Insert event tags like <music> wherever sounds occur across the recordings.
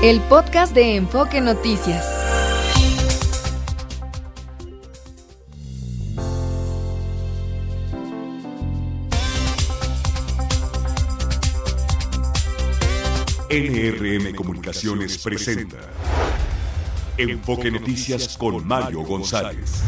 El podcast de Enfoque Noticias. NRM Comunicaciones presenta Enfoque Noticias con Mario González.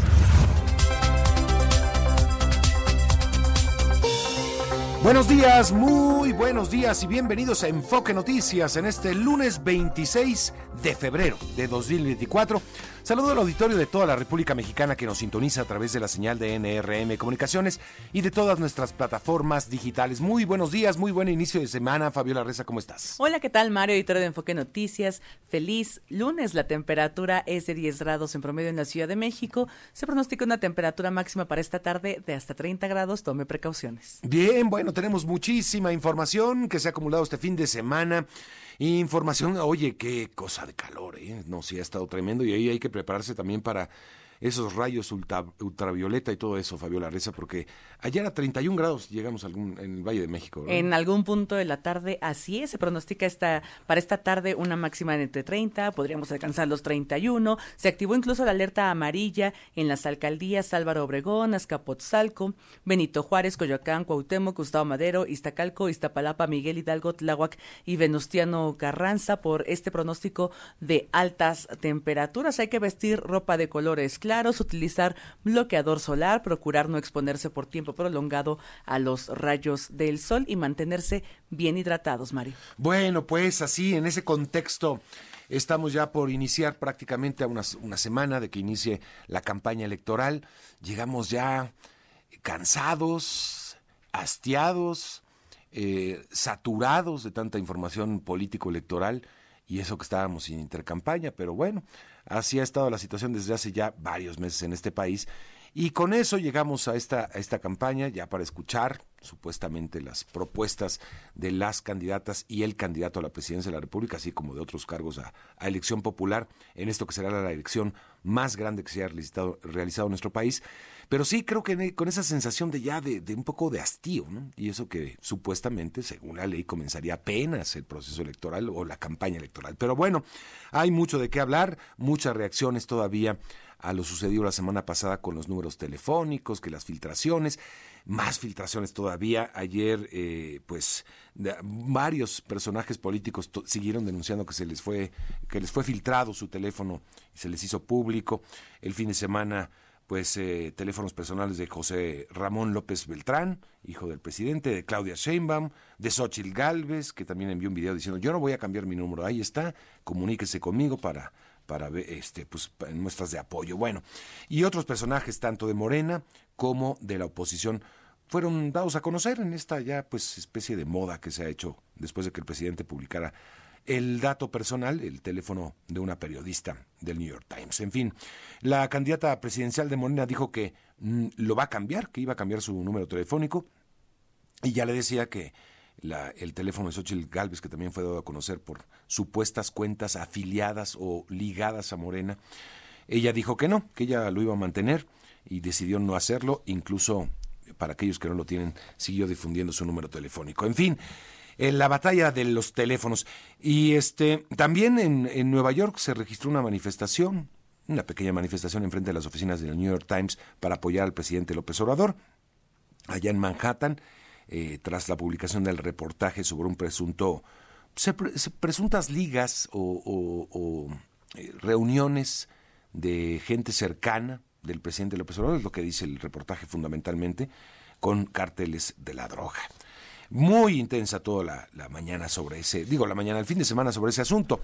Buenos días, muy buenos días y bienvenidos a Enfoque Noticias en este lunes 26 de febrero de 2024. Saludo al auditorio de toda la República Mexicana que nos sintoniza a través de la señal de NRM Comunicaciones y de todas nuestras plataformas digitales. Muy buenos días, muy buen inicio de semana. Fabiola Reza, ¿cómo estás? Hola, ¿qué tal? Mario, editor de Enfoque Noticias. Feliz lunes. La temperatura es de 10 grados en promedio en la Ciudad de México. Se pronostica una temperatura máxima para esta tarde de hasta 30 grados. Tome precauciones. Bien, bueno, tenemos muchísima información que se ha acumulado este fin de semana. Información, oye, qué cosa de calor, ¿eh? No, sí, ha estado tremendo y ahí hay que prepararse también para esos rayos ultravioleta y todo eso, Fabiola Reza, porque ayer a 31 grados llegamos algún, en el Valle de México. En algún punto de la tarde, así es, se pronostica esta, para esta tarde una máxima de entre 30, podríamos alcanzar los 31, se activó incluso la alerta amarilla en las alcaldías Álvaro Obregón, Azcapotzalco, Benito Juárez, Coyoacán, Cuauhtémoc, Gustavo Madero, Iztacalco, Iztapalapa, Miguel Hidalgo, Tláhuac y Venustiano Carranza por este pronóstico de altas temperaturas. Hay que vestir ropa de colores utilizar bloqueador solar, procurar no exponerse por tiempo prolongado a los rayos del sol y mantenerse bien hidratados, Mario. Bueno, pues así, en ese contexto, estamos ya por iniciar prácticamente a una, una semana de que inicie la campaña electoral. Llegamos ya cansados, hastiados, eh, saturados de tanta información político-electoral y eso que estábamos sin intercampaña, pero bueno, Así ha estado la situación desde hace ya varios meses en este país. Y con eso llegamos a esta, a esta campaña ya para escuchar supuestamente las propuestas de las candidatas y el candidato a la presidencia de la República, así como de otros cargos a, elección popular, en esto que será la elección más grande que se haya realizado, realizado en nuestro país. Pero sí creo que con esa sensación de ya de, un poco de hastío, ¿no? Y eso que supuestamente, según la ley, comenzaría apenas el proceso electoral o la campaña electoral. Pero bueno, hay mucho de qué hablar, muchas reacciones todavía a lo sucedido la semana pasada con los números telefónicos, que las filtraciones más filtraciones todavía. Ayer, eh, pues, varios personajes políticos siguieron denunciando que se les fue, que les fue filtrado su teléfono y se les hizo público. El fin de semana, pues, eh, teléfonos personales de José Ramón López Beltrán, hijo del presidente, de Claudia Sheinbaum, de Xochitl Galvez, que también envió un video diciendo, yo no voy a cambiar mi número, ahí está, comuníquese conmigo para para este pues muestras de apoyo. Bueno, y otros personajes tanto de Morena como de la oposición fueron dados a conocer en esta ya pues especie de moda que se ha hecho después de que el presidente publicara el dato personal, el teléfono de una periodista del New York Times. En fin, la candidata presidencial de Morena dijo que mm, lo va a cambiar, que iba a cambiar su número telefónico y ya le decía que la, el teléfono de Xochitl Galvez, que también fue dado a conocer por supuestas cuentas afiliadas o ligadas a Morena, ella dijo que no, que ella lo iba a mantener y decidió no hacerlo, incluso para aquellos que no lo tienen, siguió difundiendo su número telefónico. En fin, en la batalla de los teléfonos. Y este también en, en Nueva York se registró una manifestación, una pequeña manifestación enfrente de las oficinas del New York Times para apoyar al presidente López Obrador, allá en Manhattan, eh, tras la publicación del reportaje sobre un presunto, presuntas ligas o, eh, reuniones de gente cercana del presidente López Obrador, es lo que dice el reportaje fundamentalmente, con cárteles de la droga. Muy intensa toda la, la mañana sobre ese, digo, la mañana, el fin de semana sobre ese asunto.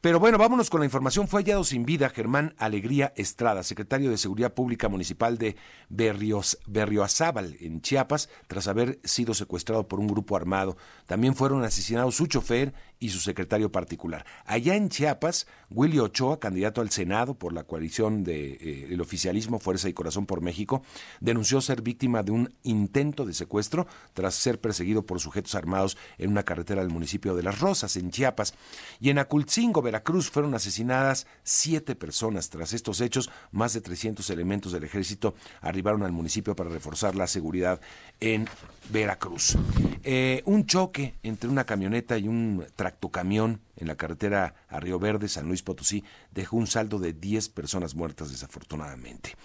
Pero bueno, vámonos con la información. Fue hallado sin vida Germán Alegría Estrada, secretario de Seguridad Pública Municipal de Berrios, Berrioazábal, en Chiapas, tras haber sido secuestrado por un grupo armado. También fueron asesinados su chofer y su secretario particular. Allá en Chiapas, Willy Ochoa, candidato al Senado por la coalición del de, eh, oficialismo Fuerza y Corazón por México, denunció ser víctima de un intento de secuestro tras ser perseguido por sujetos armados en una carretera del municipio de Las Rosas, en Chiapas. Y en Acultzingo, Veracruz, fueron asesinadas siete personas. Tras estos hechos, más de 300 elementos del ejército arribaron al municipio para reforzar la seguridad en Veracruz. Eh, un choque entre una camioneta y un tractocamión en la carretera a Río Verde, San Luis Potosí, dejó un saldo de 10 personas muertas desafortunadamente.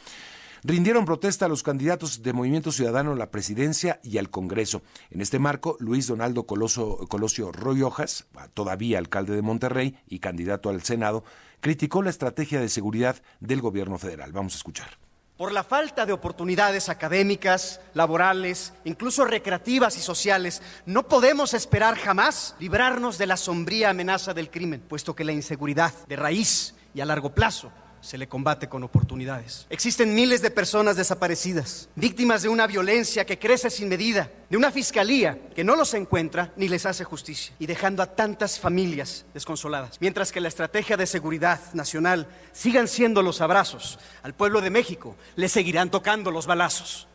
Rindieron protesta a los candidatos de Movimiento Ciudadano a la presidencia y al Congreso. En este marco, Luis Donaldo Colosio Royojas, todavía alcalde de Monterrey y candidato al Senado, criticó la estrategia de seguridad del gobierno federal. Vamos a escuchar. Por la falta de oportunidades académicas, laborales, incluso recreativas y sociales, no podemos esperar jamás librarnos de la sombría amenaza del crimen, puesto que la inseguridad de raíz y a largo plazo se le combate con oportunidades. Existen miles de personas desaparecidas, víctimas de una violencia que crece sin medida, de una fiscalía que no los encuentra ni les hace justicia, y dejando a tantas familias desconsoladas. Mientras que la estrategia de seguridad nacional sigan siendo los abrazos, al pueblo de México le seguirán tocando los balazos.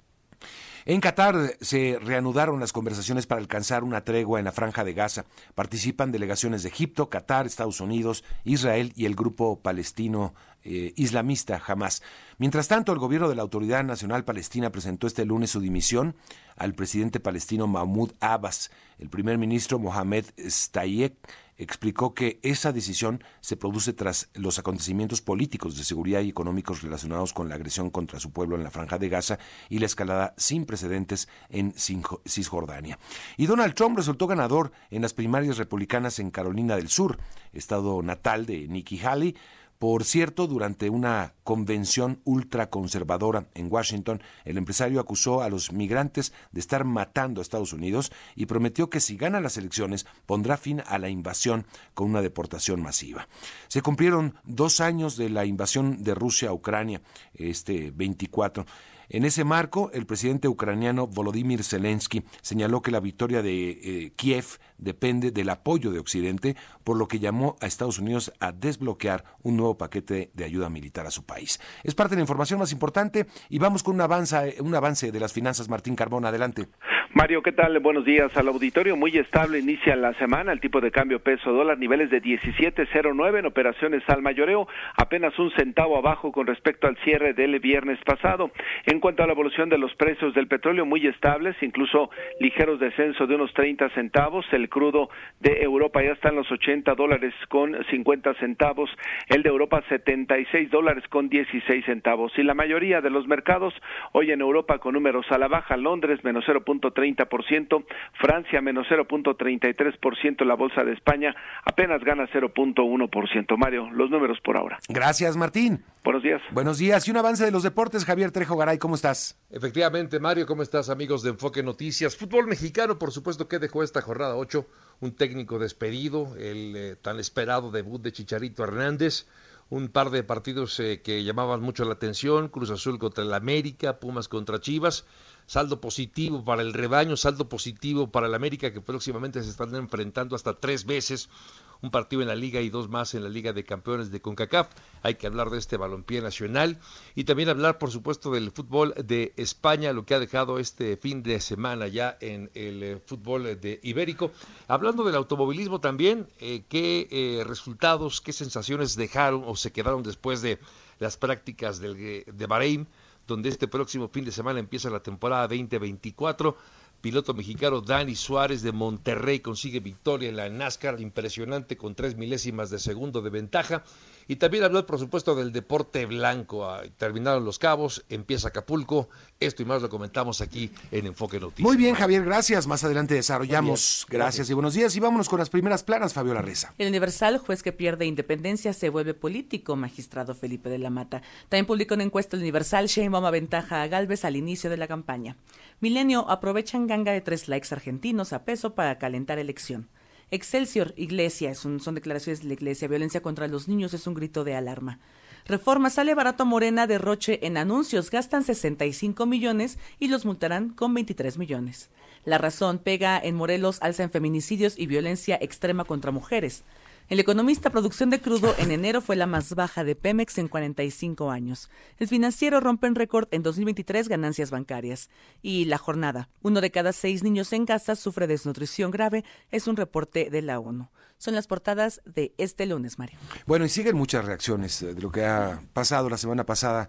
En Qatar se reanudaron las conversaciones para alcanzar una tregua en la franja de Gaza. Participan delegaciones de Egipto, Qatar, Estados Unidos, Israel y el grupo palestino eh, islamista Hamas. Mientras tanto, el gobierno de la Autoridad Nacional Palestina presentó este lunes su dimisión al presidente palestino Mahmoud Abbas. El primer ministro Mohamed Stayek explicó que esa decisión se produce tras los acontecimientos políticos de seguridad y económicos relacionados con la agresión contra su pueblo en la franja de Gaza y la escalada sin precedentes en Cisjordania. Y Donald Trump resultó ganador en las primarias republicanas en Carolina del Sur, estado natal de Nikki Haley, por cierto, durante una convención ultraconservadora en Washington, el empresario acusó a los migrantes de estar matando a Estados Unidos y prometió que si gana las elecciones pondrá fin a la invasión con una deportación masiva. Se cumplieron dos años de la invasión de Rusia a Ucrania, este 24. En ese marco, el presidente ucraniano Volodymyr Zelensky señaló que la victoria de eh, Kiev depende del apoyo de Occidente, por lo que llamó a Estados Unidos a desbloquear un nuevo paquete de ayuda militar a su país. Es parte de la información más importante y vamos con un avance, un avance de las finanzas. Martín Carbón, adelante. Mario, ¿qué tal? Buenos días al auditorio. Muy estable inicia la semana. El tipo de cambio peso dólar, niveles de 17.09 en operaciones al mayoreo, apenas un centavo abajo con respecto al cierre del viernes pasado. En cuanto a la evolución de los precios del petróleo, muy estables, incluso ligeros descenso de unos 30 centavos. El crudo de Europa ya está en los 80 dólares con 50 centavos. El de Europa 76 dólares con 16 centavos. Y la mayoría de los mercados hoy en Europa con números a la baja. Londres menos 0.30 ciento, Francia menos 0.33%, la Bolsa de España apenas gana 0.1%. Mario, los números por ahora. Gracias, Martín. Buenos días. Buenos días. Y un avance de los deportes, Javier Trejo Garay, ¿cómo estás? Efectivamente, Mario, ¿cómo estás, amigos de Enfoque Noticias? Fútbol mexicano, por supuesto, que dejó esta jornada 8, un técnico despedido, el eh, tan esperado debut de Chicharito Hernández un par de partidos eh, que llamaban mucho la atención, Cruz Azul contra el América, Pumas contra Chivas, saldo positivo para el rebaño, saldo positivo para el América que próximamente se están enfrentando hasta tres veces, un partido en la liga y dos más en la Liga de Campeones de CONCACAF. Hay que hablar de este balompié nacional y también hablar, por supuesto, del fútbol de España, lo que ha dejado este fin de semana ya en el eh, fútbol de Ibérico. Hablando del automovilismo también, eh, ¿qué eh, resultados, qué sensaciones dejaron o se quedaron después de las prácticas del, de Bahrein? Donde este próximo fin de semana empieza la temporada 2024 piloto mexicano Dani Suárez de Monterrey consigue victoria en la NASCAR, impresionante con tres milésimas de segundo de ventaja. Y también hablar, por supuesto, del deporte blanco. Ah, terminaron los cabos, empieza Acapulco. Esto y más lo comentamos aquí en Enfoque Noticias. Muy bien, Javier, gracias. Más adelante desarrollamos. Gracias. y buenos días. Y vámonos con las primeras planas, Fabiola Reza. El Universal, juez que pierde independencia, se vuelve político, magistrado Felipe de la Mata. También publicó una encuesta el Universal, Sheinbaum ventaja a Galvez al inicio de la campaña. Milenio aprovechan ganga de tres likes argentinos a peso para calentar elección. Excelsior, Iglesia, son, son declaraciones de la Iglesia. Violencia contra los niños es un grito de alarma. Reforma sale barato Morena derroche en anuncios, gastan 65 millones y los multarán con 23 millones. La razón pega en Morelos alza en feminicidios y violencia extrema contra mujeres. El economista producción de crudo en enero fue la más baja de Pemex en 45 años. El financiero rompe en récord en 2023 ganancias bancarias. Y la jornada. Uno de cada seis niños en casa sufre desnutrición grave. Es un reporte de la ONU. Son las portadas de este lunes, Mario. Bueno, y siguen muchas reacciones de lo que ha pasado la semana pasada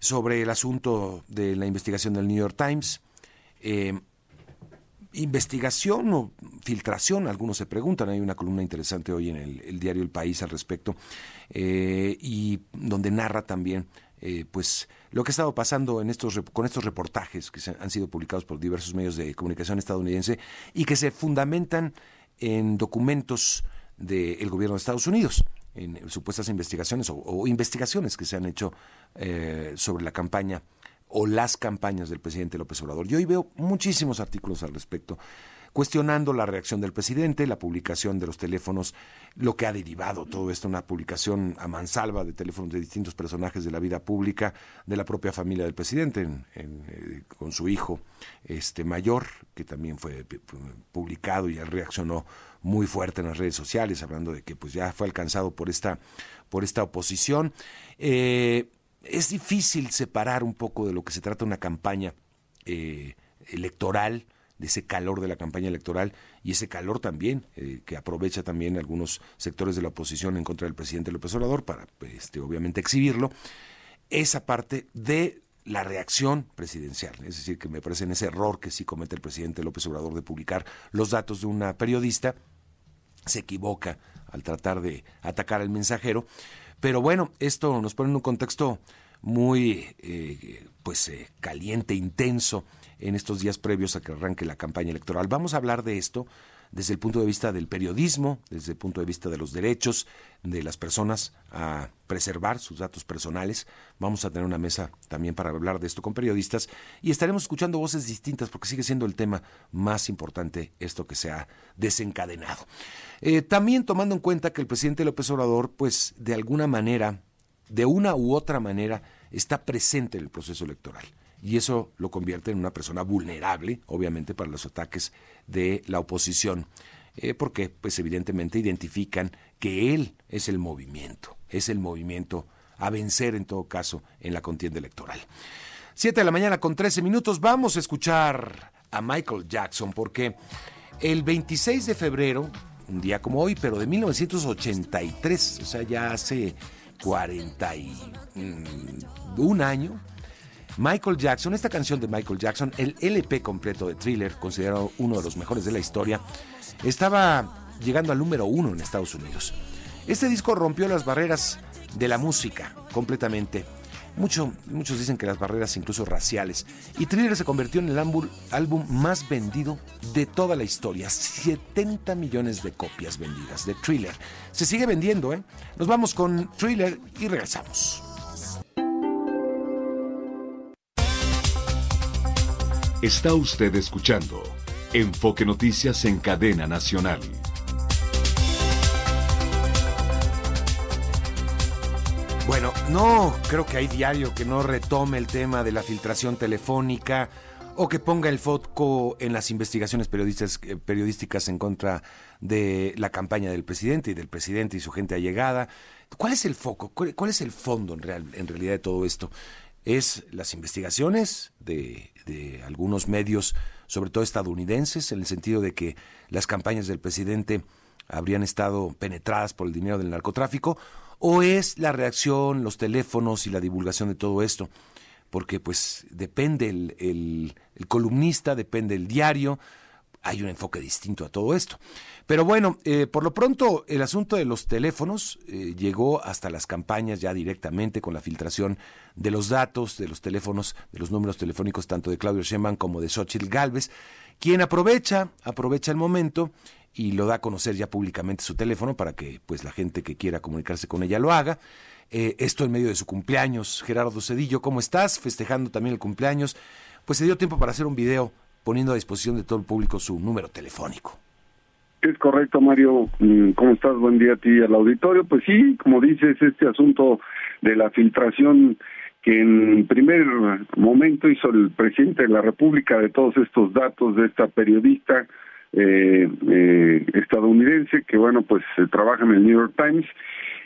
sobre el asunto de la investigación del New York Times. Eh, investigación o filtración, algunos se preguntan, hay una columna interesante hoy en el, diario El País al respecto, eh, y donde narra también eh, pues lo que ha estado pasando en estos, con estos reportajes que han sido publicados por diversos medios de comunicación estadounidense y que se fundamentan en documentos del gobierno de Estados Unidos, en supuestas investigaciones o, investigaciones que se han hecho eh, sobre la campaña o las campañas del presidente López Obrador. Yo hoy veo muchísimos artículos al respecto, cuestionando la reacción del presidente, la publicación de los teléfonos, lo que ha derivado todo esto, una publicación a mansalva de teléfonos de distintos personajes de la vida pública, de la propia familia del presidente, eh, con su hijo este mayor, que también fue publicado y él reaccionó muy fuerte en las redes sociales, hablando de que pues ya fue alcanzado por esta, por esta oposición. Eh, es difícil separar un poco de lo que se trata una campaña eh, electoral, de ese calor de la campaña electoral y ese calor también eh, que aprovecha también algunos sectores de la oposición en contra del presidente López Obrador para, este, obviamente, exhibirlo, esa parte de la reacción presidencial. Es decir, que me parece en ese error que sí comete el presidente López Obrador de publicar los datos de una periodista, se equivoca al tratar de atacar al mensajero, pero bueno, esto nos pone en un contexto muy eh, pues eh, caliente, intenso en estos días previos a que arranque la campaña electoral. Vamos a hablar de esto desde el punto de vista del periodismo, desde el punto de vista de los derechos de las personas a preservar sus datos personales. Vamos a tener una mesa también para hablar de esto con periodistas y estaremos escuchando voces distintas porque sigue siendo el tema más importante esto que se ha desencadenado. Eh, también tomando en cuenta que el presidente López Obrador, pues de alguna manera, de una u otra manera, está presente en el proceso electoral. Y eso lo convierte en una persona vulnerable, obviamente, para los ataques de la oposición. Eh, porque, pues evidentemente, identifican que él es el movimiento, es el movimiento a vencer en todo caso en la contienda electoral. Siete de la mañana con trece minutos, vamos a escuchar a Michael Jackson, porque el 26 de febrero un día como hoy, pero de 1983, o sea, ya hace 41 año. Michael Jackson, esta canción de Michael Jackson, el LP completo de Thriller, considerado uno de los mejores de la historia, estaba llegando al número uno en Estados Unidos. Este disco rompió las barreras de la música completamente muchos dicen que las barreras incluso raciales. Y Thriller se convirtió en el álbum, más vendido de toda la historia. 70 millones de copias vendidas de Thriller. Se sigue vendiendo, ¿eh? Nos vamos con Thriller y regresamos. Está usted escuchando Enfoque Noticias en Cadena Nacional. Bueno, no creo que hay diario que no retome el tema de la filtración telefónica o que ponga el foco en las investigaciones eh, periodísticas en contra de la campaña del presidente y del presidente y su gente allegada. ¿Cuál es el foco? ¿Cuál, es el fondo en, en realidad de todo esto? Es las investigaciones de, de algunos medios, sobre todo estadounidenses, en el sentido de que las campañas del presidente habrían estado penetradas por el dinero del narcotráfico, o es la reacción, los teléfonos y la divulgación de todo esto? Porque pues depende el, columnista, depende el diario, hay un enfoque distinto a todo esto. Pero bueno, eh, por lo pronto el asunto de los teléfonos eh, llegó hasta las campañas ya directamente con la filtración de los datos de los teléfonos, de los números telefónicos tanto de Claudio Sheinbaum como de Xochitl Galvez, quien aprovecha, aprovecha el momento y lo da a conocer ya públicamente su teléfono para que pues la gente que quiera comunicarse con ella lo haga. Eh, esto en medio de su cumpleaños. Gerardo Cedillo, ¿cómo estás? Festejando también el cumpleaños. Pues se dio tiempo para hacer un video poniendo a disposición de todo el público su número telefónico. Es correcto, Mario. Mm, ¿Cómo estás? Buen día a ti y al auditorio. Pues sí, como dices, este asunto de la filtración que en primer momento hizo el presidente de la República de todos estos datos de esta periodista, eh, eh, estadounidense que bueno pues trabaja en el New York Times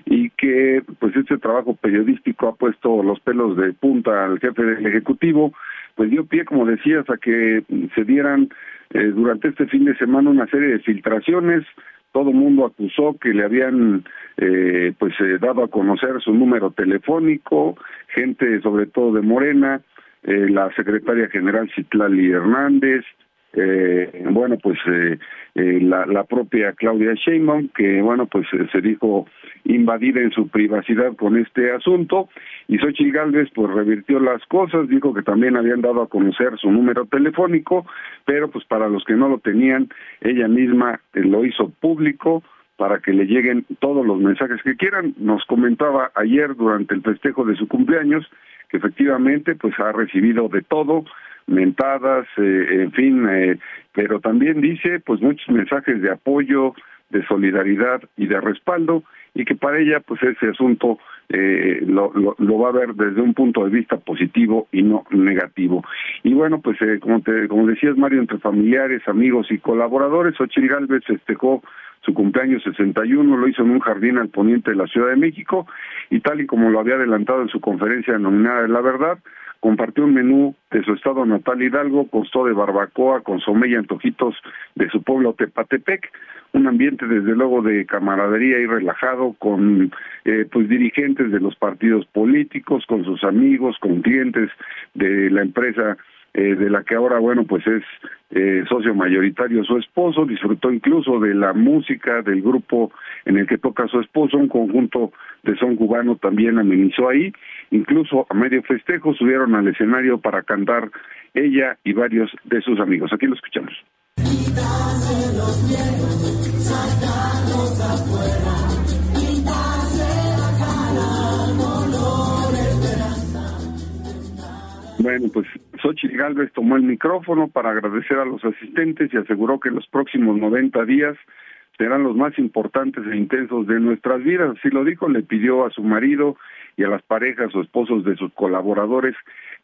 y que pues este trabajo periodístico ha puesto los pelos de punta al jefe del ejecutivo pues dio pie como decías a que se dieran eh, durante este fin de semana una serie de filtraciones. Todo mundo acusó que le habían eh, pues eh, dado a conocer su número telefónico gente sobre todo de Morena la secretaria general Citlali Hernández eh, bueno, pues eh, eh, la, la, propia Claudia Sheinbaum, que bueno, pues se dijo invadida en su privacidad con este asunto, y Xochitl Gálvez pues revirtió las cosas, dijo que también habían dado a conocer su número telefónico, pero pues para los que no lo tenían, ella misma lo hizo público, para que le lleguen todos los mensajes que quieran. Nos comentaba ayer durante el festejo de su cumpleaños que efectivamente pues ha recibido de todo, mentadas, eh, en fin, eh, pero también dice pues muchos mensajes de apoyo, de solidaridad y de respaldo y que para ella pues ese asunto eh, lo, lo, va a ver desde un punto de vista positivo y no negativo. Y bueno, pues eh, como, te, como decías Mario, entre familiares, amigos y colaboradores, Ochil Galvez festejó su cumpleaños 61, lo hizo en un jardín al poniente de la Ciudad de México y tal y como lo había adelantado en su conferencia denominada de la verdad, compartió un menú de su estado natal Hidalgo, costó de barbacoa, consomé y antojitos de su pueblo Tepatepec, un ambiente desde luego de camaradería y relajado con eh, pues dirigentes de los partidos políticos, con sus amigos, con clientes de la empresa eh, de la que ahora, bueno, pues es eh, socio mayoritario su esposo, disfrutó incluso de la música del grupo en el que toca su esposo, un conjunto de son cubano también amenizó ahí, incluso a medio festejo subieron al escenario para cantar ella y varios de sus amigos. Aquí lo escuchamos. Bueno, pues Xochitl Galvez tomó el micrófono para agradecer a los asistentes y aseguró que los próximos 90 días serán los más importantes e intensos de nuestras vidas. Así lo dijo, le pidió a su marido y a las parejas o esposos de sus colaboradores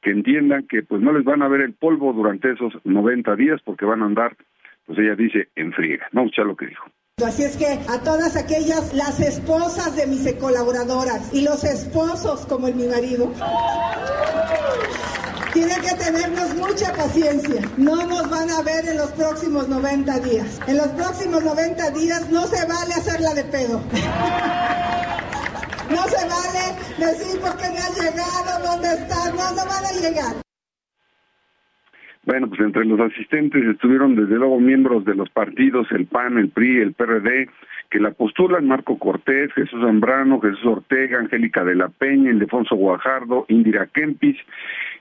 que entiendan que pues no les van a ver el polvo durante esos 90 días porque van a andar, pues ella dice, en friega. Vamos a escuchar lo que dijo. Así es que a todas aquellas, las esposas de mis colaboradoras y los esposos como el mi marido, tienen que tenernos mucha paciencia. No nos van a ver en los próximos 90 días. En los próximos 90 días no se vale hacerla de pedo. <laughs> No se vale decir por qué no ha llegado, dónde está. No, no van a llegar. Bueno, pues entre los asistentes estuvieron desde luego miembros de los partidos, el PAN, el PRI, el PRD, que la postulan Marco Cortés, Jesús Zambrano, Jesús Ortega, Angélica de la Peña, Ildefonso Guajardo, Indira Kempis,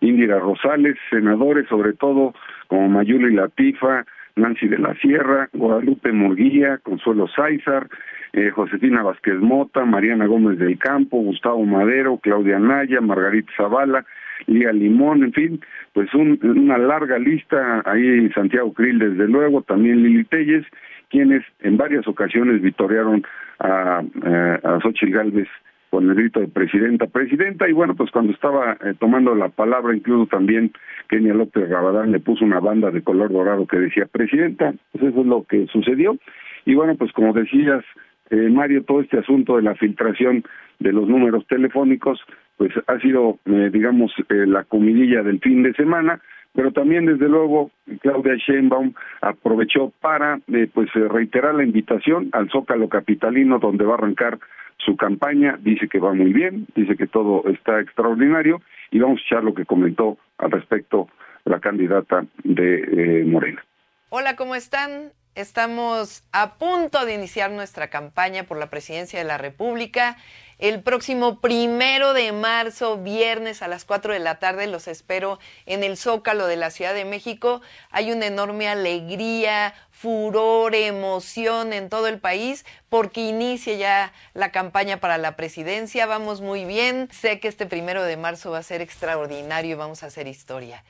Indira Rosales, senadores sobre todo como Mayuli Latifa, Nancy de la Sierra, Guadalupe Murguía, Consuelo Sáizar, eh, Josefina Vázquez Mota, Mariana Gómez del Campo, Gustavo Madero, Claudia Naya, Margarita Zavala, Lía Limón, en fin, pues una larga lista, ahí Santiago Krill desde luego, también Lili Telles, quienes en varias ocasiones vitorearon a, eh, a Xochitl Galvez con el grito de presidenta, presidenta, y bueno, pues cuando estaba eh, tomando la palabra, incluso también Kenia López Rabadán le puso una banda de color dorado que decía presidenta, pues eso es lo que sucedió, y bueno, pues como decías, eh, Mario, todo este asunto de la filtración de los números telefónicos, pues ha sido, eh, digamos, eh, la comidilla del fin de semana, pero también desde luego Claudia Sheinbaum aprovechó para eh, pues reiterar la invitación al Zócalo capitalino donde va a arrancar su campaña, dice que va muy bien, dice que todo está extraordinario y vamos a escuchar lo que comentó al respecto la candidata de Morena. Hola, ¿cómo están? Estamos a punto de iniciar nuestra campaña por la presidencia de la República. El próximo primero de marzo, viernes a las 4 de la tarde, los espero en el Zócalo de la Ciudad de México. Hay una enorme alegría, furor, emoción en todo el país porque inicia ya la campaña para la presidencia. Vamos muy bien. Sé que este primero de marzo va a ser extraordinario y vamos a hacer historia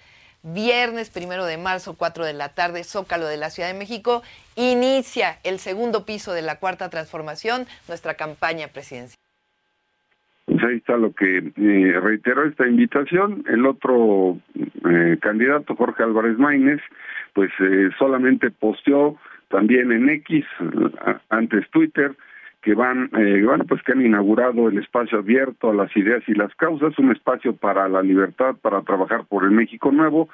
viernes primero de marzo, 4 de la tarde, Zócalo de la Ciudad de México, inicia el segundo piso de la cuarta transformación, nuestra campaña presidencial. Pues ahí está lo que eh, reiteró esta invitación. El otro eh, candidato, Jorge Álvarez Maínez, pues eh, solamente posteó también en X, antes Twitter, que van, eh, bueno, pues que han inaugurado el espacio abierto a las ideas y las causas, un espacio para la libertad, para trabajar por el México Nuevo,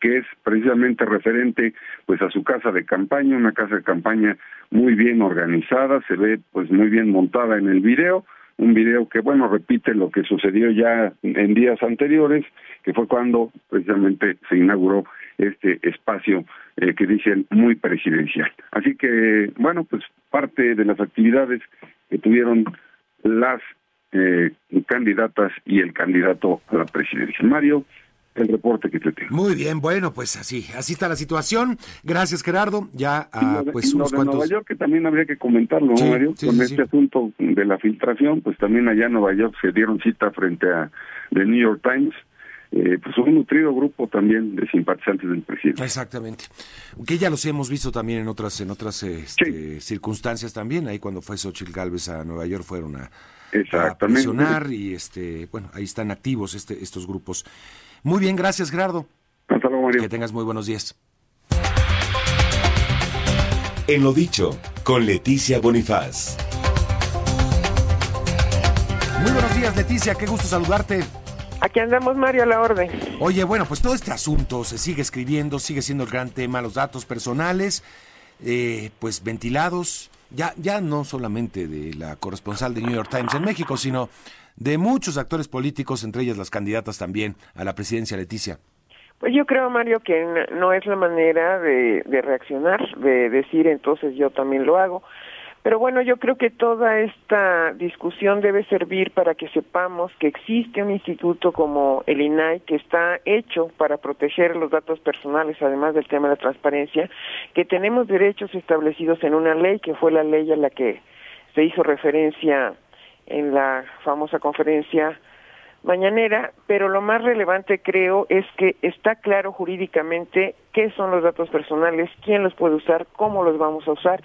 que es precisamente referente pues a su casa de campaña, una casa de campaña muy bien organizada, se ve pues muy bien montada en el video, un video que bueno repite lo que sucedió ya en días anteriores, que fue cuando precisamente se inauguró este espacio eh, que dicen muy presidencial. Así que, bueno, pues parte de las actividades que tuvieron las eh, candidatas y el candidato a la presidencia. Mario, el reporte que te tengo. Muy bien, bueno, pues así, así está la situación. Gracias, Gerardo. Ya, ah, pues unos de cuantos. Nueva York que también habría que comentarlo, Sí, Mario, sí, con sí, este asunto de la filtración, pues también allá en Nueva York se dieron cita frente a The New York Times, eh, pues un nutrido grupo también de simpatizantes del presidente. Exactamente. Que ya los hemos visto también en otras en otras este, circunstancias también. Ahí cuando fue Xochitl Galvez a Nueva York fueron a, a presionar y este, bueno, ahí están activos este, estos grupos. Muy bien, gracias Gerardo. Hasta luego, Mario. Que tengas muy buenos días. En lo dicho, con Leticia Bonifaz. Muy buenos días, Leticia, qué gusto saludarte. Aquí andamos, Mario, a la orden. Oye, bueno, pues todo este asunto se sigue escribiendo, sigue siendo el gran tema, los datos personales, eh, pues ventilados, ya, ya no solamente de la corresponsal de New York Times en México, sino de muchos actores políticos, entre ellas las candidatas también a la presidencia, Leticia. Pues yo creo, Mario, que no es la manera de, de reaccionar, de decir entonces yo también lo hago. Pero bueno, yo creo que toda esta discusión debe servir para que sepamos que existe un instituto como el INAI que está hecho para proteger los datos personales, además del tema de la transparencia, que tenemos derechos establecidos en una ley que fue la ley a la que se hizo referencia en la famosa conferencia mañanera, pero lo más relevante creo es que está claro jurídicamente qué son los datos personales, quién los puede usar, cómo los vamos a usar.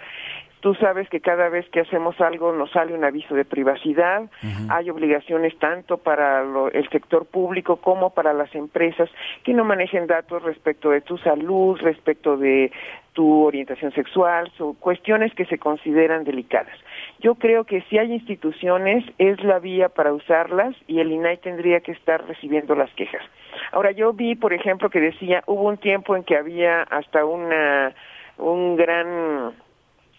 Tú sabes que cada vez que hacemos algo nos sale un aviso de privacidad, hay obligaciones tanto para lo- el sector público como para las empresas que no manejen datos respecto de tu salud, respecto de tu orientación sexual, son cuestiones que se consideran delicadas. Yo creo que si hay instituciones es la vía para usarlas y el INAI tendría que estar recibiendo las quejas. Ahora yo vi, por ejemplo, que decía hubo un tiempo en que había hasta una un gran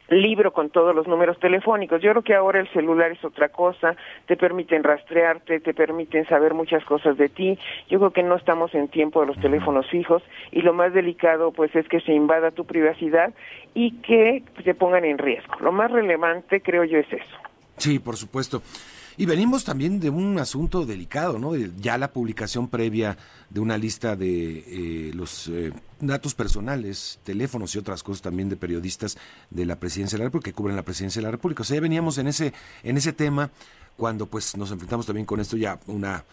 libro con todos los números telefónicos. Yo creo que ahora el celular es otra cosa, te permiten rastrearte, te permiten saber muchas cosas de ti. Yo creo que no estamos en tiempo de los teléfonos fijos y lo más delicado pues es que se invada tu privacidad y que se pongan en riesgo. Lo más relevante creo yo es eso. Sí, por supuesto. Y venimos también de un asunto delicado, ¿no? Ya la publicación previa de una lista de eh, los eh, datos personales, teléfonos y otras cosas también de periodistas de la Presidencia de la República que cubren la Presidencia de la República. O sea, ya veníamos en ese en ese tema cuando pues nos enfrentamos también con esto ya una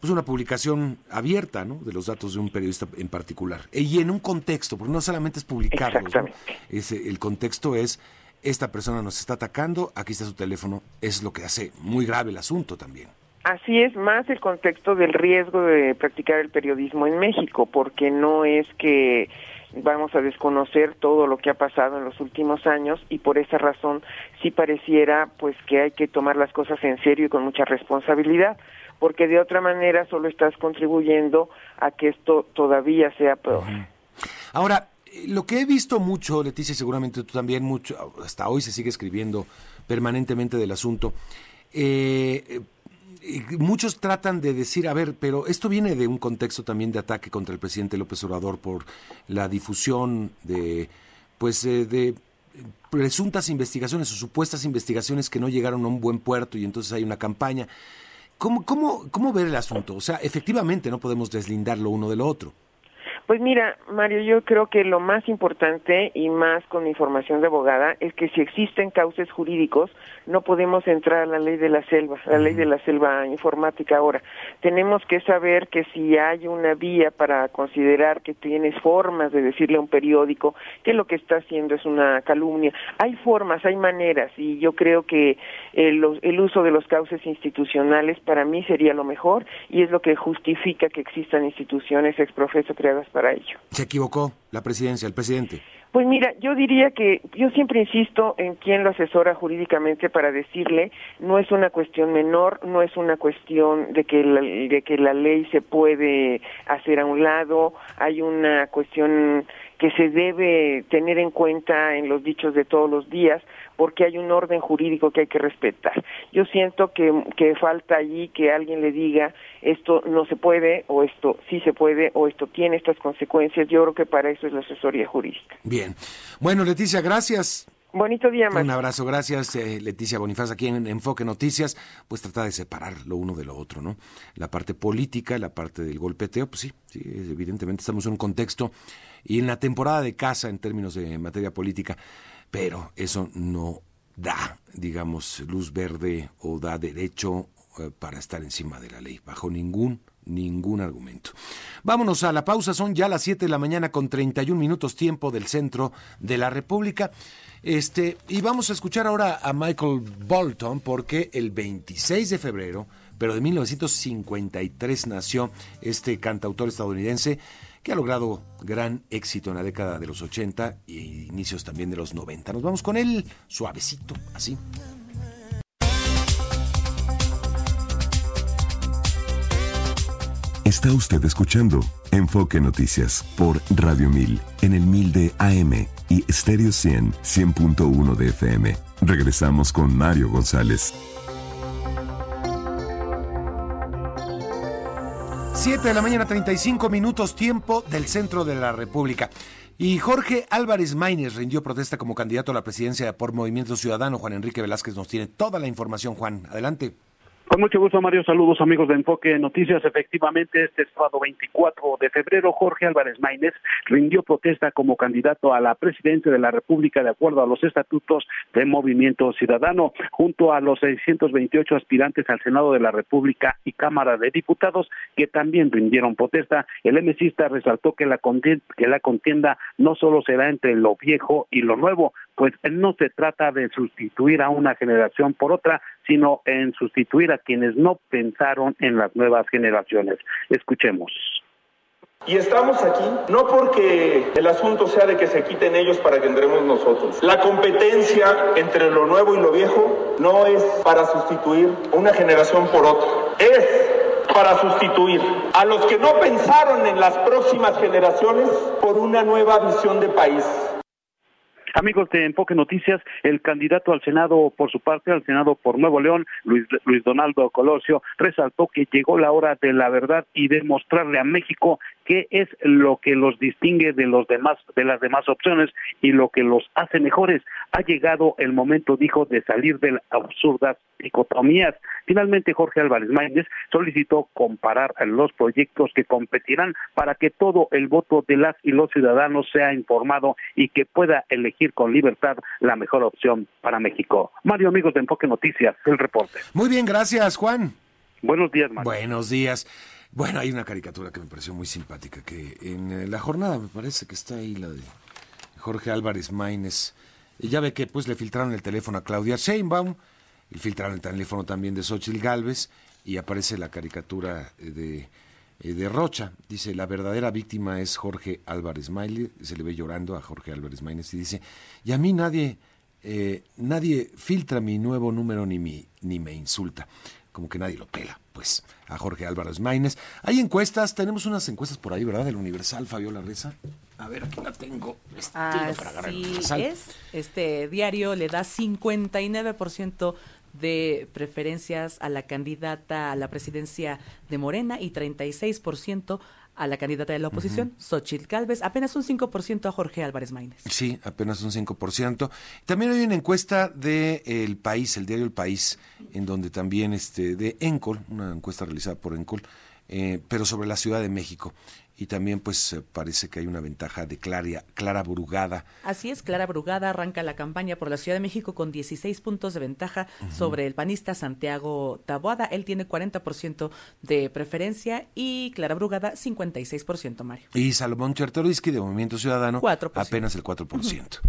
pues una publicación abierta, ¿no? De los datos de un periodista en particular. Y en un contexto, porque no solamente es publicarlos, ¿no? Ese, el contexto es esta persona nos está atacando, aquí está su teléfono, es lo que hace muy grave el asunto también. Así es más el contexto del riesgo de practicar el periodismo en México, porque no es que vamos a desconocer todo lo que ha pasado en los últimos años y por esa razón sí pareciera pues que hay que tomar las cosas en serio y con mucha responsabilidad, porque de otra manera solo estás contribuyendo a que esto todavía sea peor. Ahora, lo que he visto mucho, Leticia, y seguramente tú también, mucho, hasta hoy se sigue escribiendo permanentemente del asunto. eh, eh, muchos tratan de decir, a ver, pero esto viene de un contexto también de ataque contra el presidente López Obrador por la difusión de, pues, eh, de presuntas investigaciones o supuestas investigaciones que no llegaron a un buen puerto y entonces hay una campaña. ¿Cómo, cómo, cómo ver el asunto? O sea, efectivamente no podemos deslindar lo uno de lo otro. Pues mira, Mario, yo creo que lo más importante y más con información de abogada es que si existen cauces jurídicos, no podemos entrar a la ley de la selva, la ley de la selva informática ahora. Tenemos que saber que si hay una vía para considerar que tienes formas de decirle a un periódico que lo que está haciendo es una calumnia, hay formas, hay maneras y yo creo que el, el uso de los cauces institucionales para mí sería lo mejor y es lo que justifica que existan instituciones exprofeso creadas para ello. Se equivocó. la presidencia, el presidente? Pues mira, yo diría que yo siempre insisto en quien lo asesora jurídicamente para decirle no es una cuestión menor, no es una cuestión de que la, de que la ley se puede hacer a un lado, hay una cuestión que se debe tener en cuenta en los dichos de todos los días, porque hay un orden jurídico que hay que respetar. Yo siento que, que falta allí que alguien le diga esto no se puede, o esto sí se puede, o esto tiene estas consecuencias. Yo creo que para eso es la asesoría jurídica. Bien. Bueno, Leticia, gracias. Bonito día, Un abrazo, gracias, eh, Leticia Bonifaz, aquí en Enfoque Noticias. Pues trata de separar lo uno de lo otro, ¿no? La parte política, la parte del golpeteo, pues sí, sí, evidentemente estamos en un contexto y en la temporada de casa en términos de materia política pero eso no da, digamos, luz verde o da derecho eh, para estar encima de la ley, bajo ningún ningún argumento. Vámonos a la pausa, son ya las 7 de la mañana con 31 minutos tiempo del centro de la República. Este, y vamos a escuchar ahora a Michael Bolton porque el 26 de febrero, pero de 1953 nació este cantautor estadounidense que ha logrado gran éxito en la década de los 80 e inicios también de los 90. Nos vamos con él suavecito, así. Está usted escuchando Enfoque Noticias por Radio 1000 en el 1000 de AM y Stereo 100 100.1 de FM. Regresamos con Mario González. 7 de la mañana, 35 minutos, tiempo del centro de la República. Y Jorge Álvarez Maínez rindió protesta como candidato a la presidencia por Movimiento Ciudadano. Juan Enrique Velázquez nos tiene toda la información. Juan, adelante. Con mucho gusto, Mario. Saludos, amigos de Enfoque Noticias. Efectivamente, este sábado 24 de febrero, Jorge Álvarez Maínez rindió protesta como candidato a la presidencia de la República de acuerdo a los estatutos de Movimiento Ciudadano, junto a los 628 aspirantes al Senado de la República y Cámara de Diputados, que también rindieron protesta. El MCista resaltó que la, que la contienda no solo será entre lo viejo y lo nuevo, pues no se trata de sustituir a una generación por otra, sino en sustituir a quienes no pensaron en las nuevas generaciones. Escuchemos. Y estamos aquí no porque el asunto sea de que se quiten ellos para que entremos nosotros. La competencia entre lo nuevo y lo viejo no es para sustituir una generación por otra. Es para sustituir a los que no pensaron en las próximas generaciones por una nueva visión de país. Amigos de Enfoque Noticias, el candidato al Senado, por su parte, al Senado por Nuevo León, Luis, Luis Donaldo Colosio, resaltó que llegó la hora de la verdad y de mostrarle a México qué es lo que los distingue de los demás, de las demás opciones y lo que los hace mejores. Ha llegado el momento, dijo, de salir de las absurdas dicotomías. Finalmente, Jorge Álvarez Mández solicitó comparar los proyectos que competirán para que todo el voto de las y los ciudadanos sea informado y que pueda elegir con libertad la mejor opción para México. Mario, amigos de Enfoque Noticias, el reporte. Muy bien, gracias, Juan. Buenos días, Mario. Buenos días. Bueno, hay una caricatura que me pareció muy simpática, que en eh, la jornada me parece que está ahí la de Jorge Álvarez Maínez. Ya ve que pues le filtraron el teléfono a Claudia Sheinbaum, y filtraron el teléfono también de Xochitl Galvez, y aparece la caricatura eh, de, eh, de Rocha. Dice, la verdadera víctima es Jorge Álvarez Maínez, se le ve llorando a Jorge Álvarez Maínez, y dice, y a mí nadie, nadie filtra mi nuevo número ni, mi, ni me insulta como que nadie lo pela, pues, a Jorge Álvarez Maínez. Hay encuestas, tenemos unas encuestas por ahí, ¿verdad? Del Universal, Fabiola Reza. A ver, aquí la tengo. Así es. Este diario le da 59% de preferencias a la candidata a la presidencia de Morena y 36% a la candidata de la oposición, Xochitl Calves, apenas un 5% a Jorge Álvarez Maínez. Sí, apenas un 5%. También hay una encuesta de El País, el diario El País, en donde también este de Encol, una encuesta realizada por Encol, eh, pero sobre la Ciudad de México y también pues eh, parece que hay una ventaja de Clara, Clara Brugada. Así es, Clara Brugada arranca la campaña por la Ciudad de México con 16 puntos de ventaja sobre el panista Santiago Taboada. Él tiene 40% de preferencia y Clara Brugada 56%, Mario. Y Salomón Chertorisky de Movimiento Ciudadano apenas el 4%.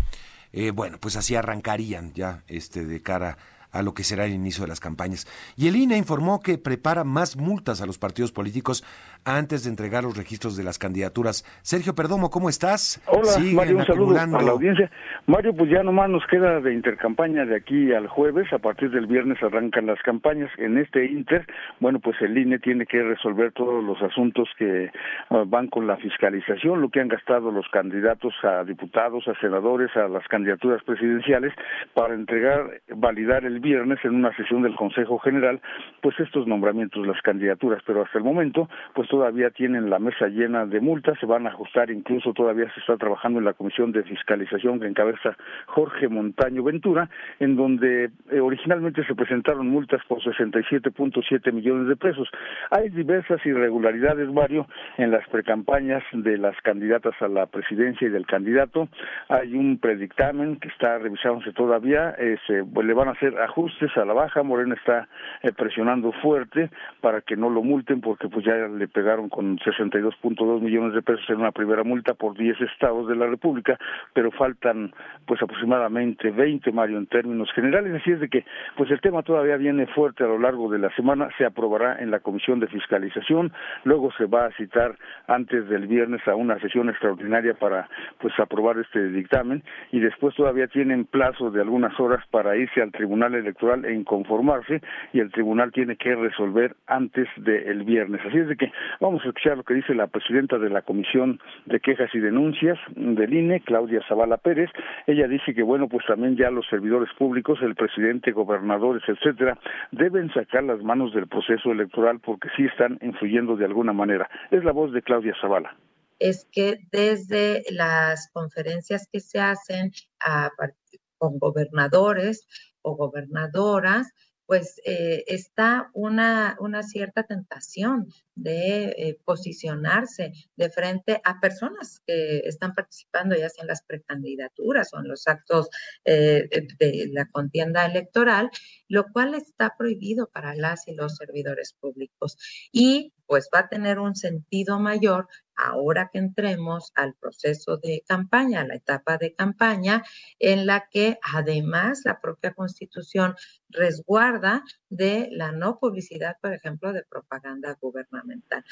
Eh, bueno, pues así arrancarían ya este de cara a lo que será el inicio de las campañas. Y el INE informó que prepara más multas a los partidos políticos antes de entregar los registros de las candidaturas. Sergio Perdomo, ¿cómo estás? Hola, Mario, un saludo a la audiencia. Mario, pues ya nomás nos queda de intercampaña de aquí al jueves, a partir del viernes arrancan las campañas. En este inter, bueno, pues el INE tiene que resolver todos los asuntos que ah, van con la fiscalización, lo que han gastado los candidatos a diputados, a senadores, a las candidaturas presidenciales, para entregar, validar el viernes en una sesión del Consejo General, pues estos nombramientos, las candidaturas, pero hasta el momento, pues todavía tienen la mesa llena de multas, se van a ajustar, incluso todavía se está trabajando en la Comisión de Fiscalización que encabeza Jorge Montaño Ventura, en donde eh, originalmente se presentaron multas por 67.7 millones de pesos. Hay diversas irregularidades, Mario, en las precampañas de las candidatas a la presidencia y del candidato. Hay un predictamen que está revisándose todavía, eh, se, le van a hacer ajustes a la baja, Morena está eh, presionando fuerte para que no lo multen porque pues ya le pegaron con 62.2 millones de pesos en una primera multa por 10 estados de la República, pero faltan pues aproximadamente 20, Mario, en términos generales, así es de que pues el tema todavía viene fuerte a lo largo de la semana, se aprobará en la Comisión de Fiscalización, luego se va a citar antes del viernes a una sesión extraordinaria para pues aprobar este dictamen. Y después todavía tienen plazo de algunas horas para irse al Tribunal Electoral e inconformarse y el tribunal tiene que resolver antes del viernes. Así es de que vamos a escuchar lo que dice la presidenta de la Comisión de Quejas y Denuncias del INE, Claudia Zavala Pérez. Ella dice que bueno, pues también ya los servidores públicos, el presidente, gobernadores, etcétera, deben sacar las manos del proceso electoral porque sí están influyendo de alguna manera. Es la voz de Claudia Zavala es que desde las conferencias que se hacen con gobernadores o gobernadoras, pues eh, está una, una, cierta tentación de eh, posicionarse de frente a personas que están participando ya sea en las precandidaturas o en los actos eh, de la contienda electoral, lo cual está prohibido para las y los servidores públicos. Y pues va a tener un sentido mayor ahora que entremos al proceso de campaña, a la etapa de campaña, en la que además la propia constitución resguarda de la no publicidad, por ejemplo, de propaganda gubernamental.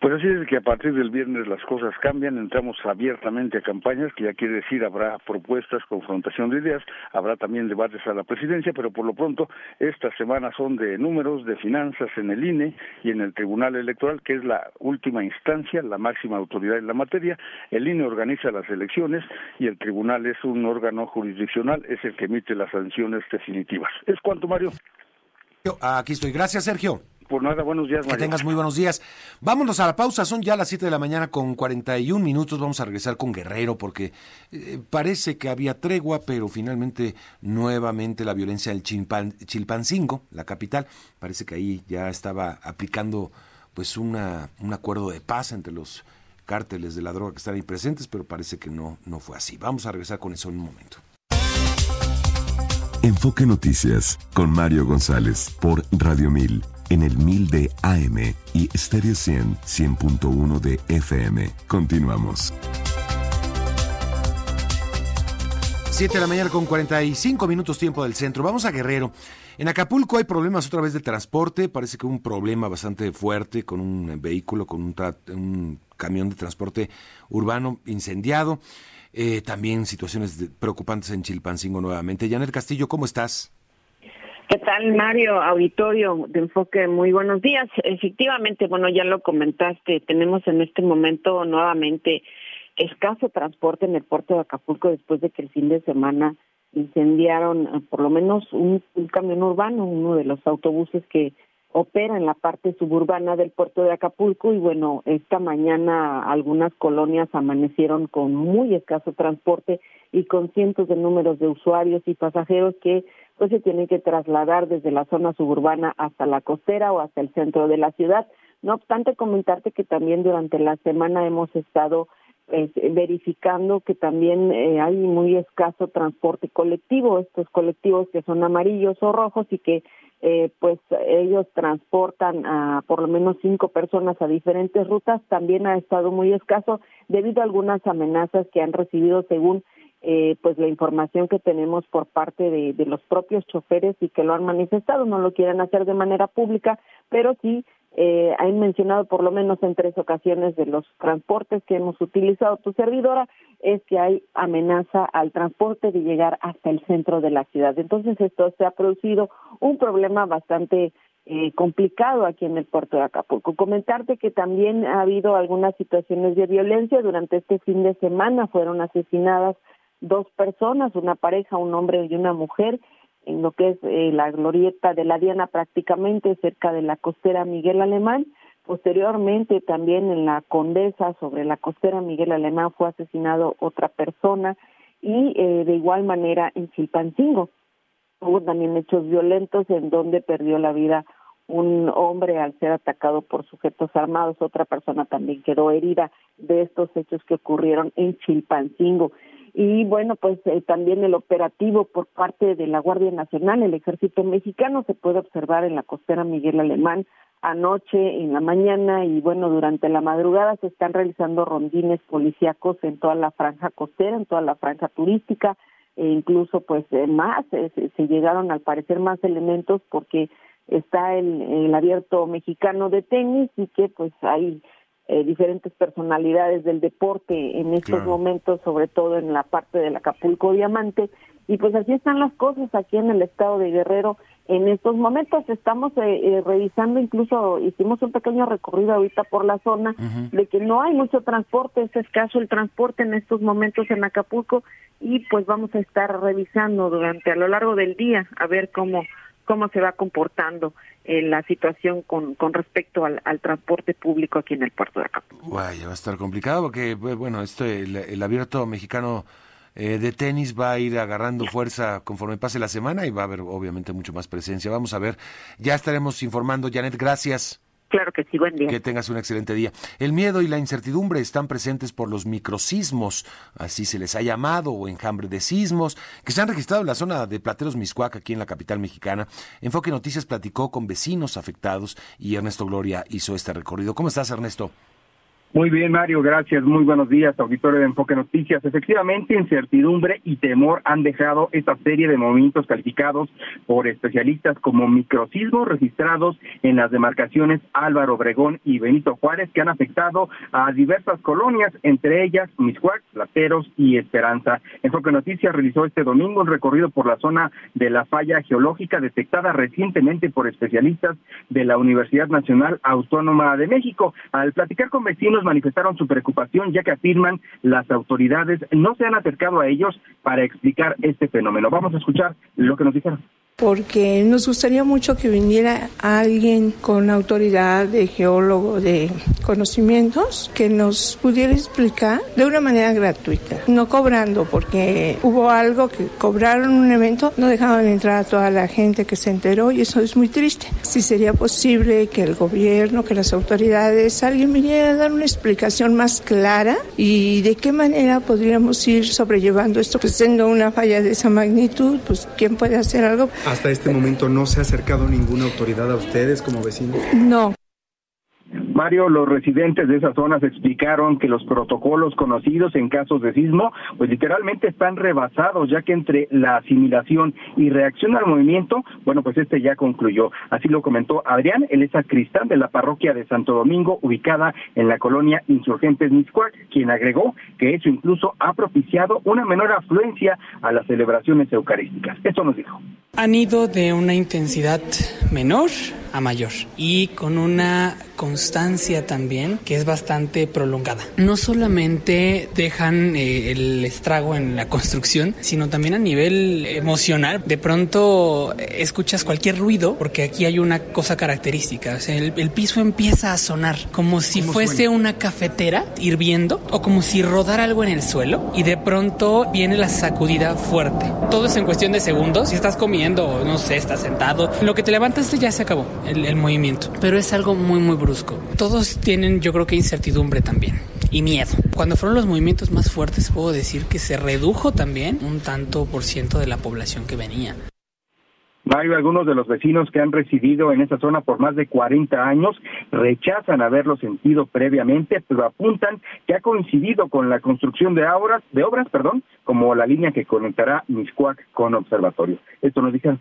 Pues así es que a partir del viernes las cosas cambian, entramos abiertamente a campañas, que ya quiere decir habrá propuestas, confrontación de ideas, habrá también debates a la presidencia, pero por lo pronto estas semanas son de números, de finanzas en el INE y en el Tribunal Electoral, que es la última instancia, la máxima autoridad en la materia. El INE organiza las elecciones y el Tribunal es un órgano jurisdiccional, es el que emite las sanciones definitivas. ¿Es cuanto, Mario? Aquí estoy. Gracias, Sergio. Por nada, buenos días, Que tengas muy buenos días. Vámonos a la pausa, son ya las 7 de la mañana con 41 minutos. Vamos a regresar con Guerrero porque eh, parece que había tregua, pero finalmente nuevamente la violencia del Chilpancingo, la capital, parece que ahí ya estaba aplicando pues una, un acuerdo de paz entre los cárteles de la droga que están ahí presentes, pero parece que no, no fue así. Vamos a regresar con eso en un momento. Enfoque Noticias con Mario González por Radio 1000 en el 1000 de AM y Stereo 100 100.1 de FM. Continuamos. 7 de la mañana con 45 minutos tiempo del centro. Vamos a Guerrero. En Acapulco hay problemas otra vez de transporte. Parece que un problema bastante fuerte con un vehículo, con un, camión de transporte urbano incendiado. Eh, también situaciones preocupantes en Chilpancingo nuevamente. Janet Castillo, ¿cómo estás? ¿Qué tal, Mario? Auditorio de Enfoque, muy buenos días. Efectivamente, bueno, ya lo comentaste, tenemos en este momento nuevamente escaso transporte en el puerto de Acapulco después de que el fin de semana incendiaron eh, por lo menos un, camión urbano, uno de los autobuses que opera en la parte suburbana del puerto de Acapulco y bueno, esta mañana algunas colonias amanecieron con muy escaso transporte y con cientos de números de usuarios y pasajeros que pues se tienen que trasladar desde la zona suburbana hasta la costera o hasta el centro de la ciudad. No obstante, comentarte que también durante la semana hemos estado pues, verificando que también eh, hay muy escaso transporte colectivo, estos colectivos que son amarillos o rojos y que eh, pues ellos transportan a por lo menos cinco personas a diferentes rutas, también ha estado muy escaso debido a algunas amenazas que han recibido según eh, pues la información que tenemos por parte de, los propios choferes y que lo han manifestado, no lo quieren hacer de manera pública, pero sí eh, han mencionado por lo menos en tres ocasiones de los transportes que hemos utilizado tu servidora, es que hay amenaza al transporte de llegar hasta el centro de la ciudad. Entonces esto se ha producido un problema bastante eh, complicado aquí en el puerto de Acapulco. Comentarte que también ha habido algunas situaciones de violencia durante este fin de semana, fueron asesinadas dos personas, una pareja, un hombre y una mujer, en lo que es eh, la glorieta de la Diana prácticamente cerca de la costera Miguel Alemán. Posteriormente también en la Condesa sobre la costera Miguel Alemán fue asesinado otra persona y eh, de igual manera en Chilpancingo hubo también hechos violentos en donde perdió la vida un hombre al ser atacado por sujetos armados, otra persona también quedó herida de estos hechos que ocurrieron en Chilpancingo. Y bueno, pues eh, también el operativo por parte de la Guardia Nacional, el Ejército Mexicano, se puede observar en la costera Miguel Alemán anoche, en la mañana y bueno, durante la madrugada se están realizando rondines policíacos en toda la franja costera, en toda la franja turística, e incluso pues eh, más, eh, se llegaron al parecer más elementos porque está el, el abierto mexicano de tenis y que pues hay eh, diferentes personalidades del deporte en estos momentos, sobre todo en la parte del Acapulco Diamante. Y pues así están las cosas aquí en el estado de Guerrero. En estos momentos estamos eh, eh, revisando, incluso hicimos un pequeño recorrido ahorita por la zona, de que no hay mucho transporte, es escaso el transporte en estos momentos en Acapulco y pues vamos a estar revisando durante a lo largo del día a ver cómo cómo se va comportando eh, la situación con, con respecto al, transporte público aquí en el puerto de Acapulco. Vaya, va a estar complicado porque, bueno, esto, el, abierto mexicano eh, de tenis va a ir agarrando fuerza conforme pase la semana y va a haber obviamente mucho más presencia. Vamos a ver, ya estaremos informando. Janet, gracias. Claro que sí, buen día. Que tengas un excelente día. El miedo y la incertidumbre están presentes por los microsismos, así se les ha llamado, o enjambre de sismos, que se han registrado en la zona de Plateros Miscuac, aquí en la capital mexicana. Enfoque Noticias platicó con vecinos afectados y Ernesto Gloria hizo este recorrido. ¿Cómo estás, Ernesto? Muy bien, Mario, gracias. Muy buenos días, auditorio de Enfoque Noticias. Efectivamente, incertidumbre y temor han dejado esta serie de movimientos calificados por especialistas como microsismos registrados en las demarcaciones Álvaro Obregón y Benito Juárez, que han afectado a diversas colonias, entre ellas Miscuac, Lateros y Esperanza. Enfoque Noticias realizó este domingo un recorrido por la zona de la falla geológica detectada recientemente por especialistas de la Universidad Nacional Autónoma de México. Al platicar con vecinos manifestaron su preocupación ya que afirman las autoridades no se han acercado a ellos para explicar este fenómeno. Vamos a escuchar lo que nos dijeron porque nos gustaría mucho que viniera alguien con autoridad de geólogo de conocimientos que nos pudiera explicar de una manera gratuita, no cobrando, porque hubo algo que cobraron un evento, no dejaban entrar a toda la gente que se enteró y eso es muy triste. Si sería posible que el gobierno, que las autoridades, alguien viniera a dar una explicación más clara y de qué manera podríamos ir sobrellevando esto, pues siendo una falla de esa magnitud, pues quién puede hacer algo hasta este momento no se ha acercado ninguna autoridad a ustedes como vecinos. No. Mario, los residentes de esas zonas explicaron que los protocolos conocidos en casos de sismo, pues literalmente están rebasados, ya que entre la asimilación y reacción al movimiento, bueno, pues este ya concluyó. Así lo comentó Adrián, él es sacristán de la parroquia de Santo Domingo, ubicada en la colonia Insurgentes Miscuac, quien agregó que eso incluso ha propiciado una menor afluencia a las celebraciones eucarísticas. Esto nos dijo. Han ido de una intensidad menor a mayor y con una constancia también que es bastante prolongada. No solamente dejan eh, el estrago en la construcción, sino también a nivel emocional. De pronto eh, escuchas cualquier ruido, porque aquí hay una cosa característica. el, piso empieza a sonar como si fuese una cafetera hirviendo o como si rodara algo en el suelo y de pronto viene la sacudida fuerte. Todo es en cuestión de segundos. Si estás comiendo, no sé, estás sentado, lo que te levantaste ya se acabó el, el movimiento. Pero es algo muy, muy brusco. Todos tienen, yo creo que incertidumbre también y miedo. Cuando fueron los movimientos más fuertes, puedo decir que se redujo también un tanto por ciento de la población que venía. Mario, algunos de los vecinos que han residido en esa zona por más de 40 años rechazan haberlo sentido previamente, pero apuntan que ha coincidido con la construcción de obras, de obras, perdón, como la línea que conectará Miscuac con Observatorio. Esto nos dijeron.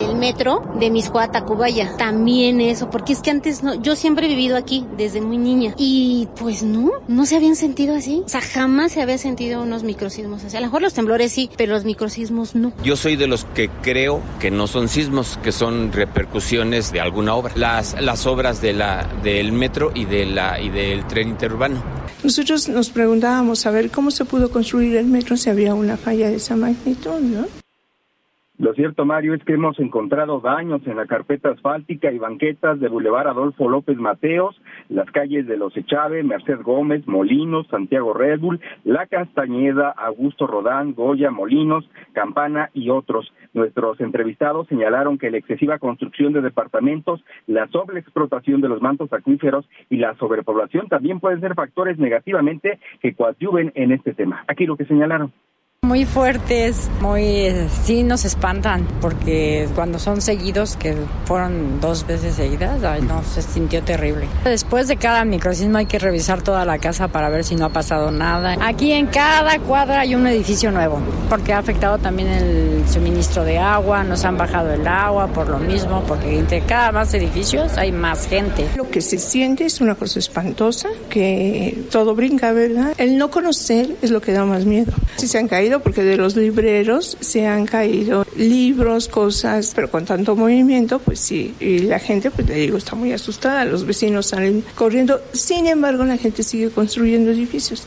El metro de Miscoa a Tacubaya, también eso, porque es que antes no, yo siempre he vivido aquí desde muy niña y pues no, no se habían sentido así, o sea, jamás se había sentido unos microsismos así, a lo mejor los temblores sí, pero los microsismos no. Yo soy de los que creo que no son sismos, que son repercusiones de alguna obra, las, las obras de la, del metro y, de la, y del tren interurbano. Nosotros nos preguntábamos a ver cómo se pudo construir el metro si había una falla de esa magnitud, ¿no? Lo cierto, Mario, es que hemos encontrado daños en la carpeta asfáltica y banquetas de Boulevard Adolfo López Mateos, las calles de Los Echave, Merced Gómez, Molinos, Santiago Red Bull, La Castañeda, Augusto Rodán, Goya, Molinos, Campana y otros. Nuestros entrevistados señalaron que la excesiva construcción de departamentos, la sobreexplotación de los mantos acuíferos y la sobrepoblación también pueden ser factores negativamente que coadyuven en este tema. Aquí lo que señalaron. Muy fuertes, muy, sí nos espantan, porque cuando son seguidos, que fueron dos veces seguidas, ay, no, se sintió terrible. Después de cada microsismo hay que revisar toda la casa para ver si no ha pasado nada. Aquí en cada cuadra hay un edificio nuevo, porque ha afectado también el suministro de agua, nos han bajado el agua por lo mismo, porque entre cada más edificios hay más gente. Lo que se siente es una cosa espantosa, que todo brinca, ¿verdad? El no conocer es lo que da más miedo. Si se han caído porque de los libreros se han caído libros, cosas, pero con tanto movimiento, pues sí, y la gente, pues le digo, está muy asustada, los vecinos salen corriendo, sin embargo la gente sigue construyendo edificios.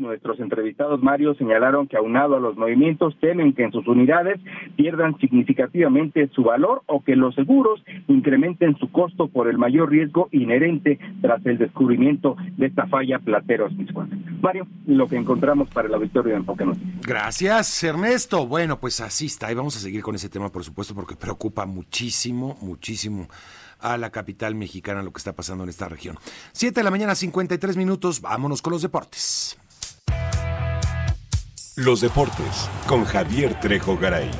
Nuestros entrevistados, Mario, señalaron que aunado a los movimientos temen que en sus unidades pierdan significativamente su valor o que los seguros incrementen su costo por el mayor riesgo inherente tras el descubrimiento de esta falla Plateros Miscuac. Mario, lo que encontramos para el auditorio de Enfoque. Gracias, Ernesto. Bueno, pues así está. Y vamos a seguir con ese tema, por supuesto, porque preocupa muchísimo, muchísimo a la capital mexicana lo que está pasando en esta región. Siete de la mañana, 53 minutos. Vámonos con los deportes. Los deportes con Javier Trejo Garay.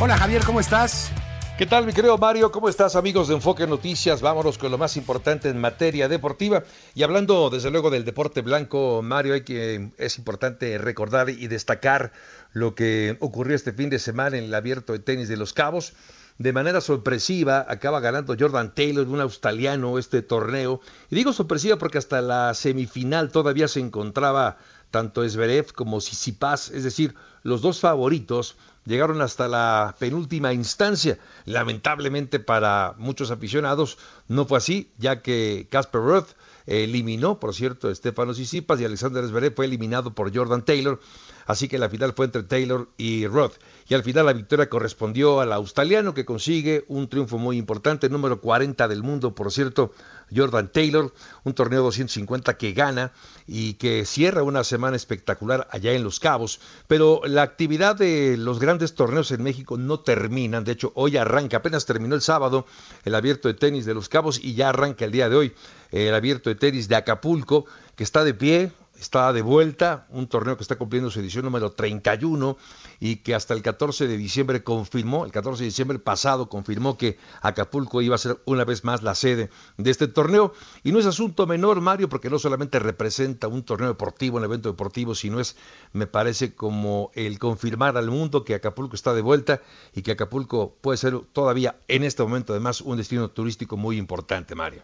Hola Javier, ¿cómo estás? ¿Qué tal, mi querido Mario? ¿Cómo estás, amigos de Enfoque Noticias? Vámonos con lo más importante en materia deportiva. Y hablando, desde luego, del deporte blanco, Mario, hay que, es importante recordar y destacar lo que ocurrió este fin de semana en el abierto de tenis de Los Cabos. De manera sorpresiva, acaba ganando Jordan Taylor, un australiano, este torneo. Y digo sorpresiva porque hasta la semifinal todavía se encontraba tanto Zverev como Sisipas, es decir, los dos favoritos llegaron hasta la penúltima instancia. Lamentablemente para muchos aficionados no fue así, ya que Casper Ruth eliminó, por cierto, a Stefano Sisipas y Alexander Zverev fue eliminado por Jordan Taylor. Así que la final fue entre Taylor y Roth. Y al final la victoria correspondió al australiano que consigue un triunfo muy importante, número 40 del mundo, por cierto, Jordan Taylor, un torneo 250 que gana y que cierra una semana espectacular allá en Los Cabos. Pero la actividad de los grandes torneos en México no terminan, de hecho hoy arranca, apenas terminó el sábado el abierto de tenis de Los Cabos y ya arranca el día de hoy el abierto de tenis de Acapulco, que está de pie, está de vuelta, un torneo que está cumpliendo su edición número 31 y que hasta el 14 de diciembre confirmó, el 14 de diciembre pasado confirmó que Acapulco iba a ser una vez más la sede de este torneo. Y no es asunto menor, Mario, porque no solamente representa un torneo deportivo, un evento deportivo, sino es, me parece, como el confirmar al mundo que Acapulco está de vuelta y que Acapulco puede ser todavía en este momento además un destino turístico muy importante, Mario.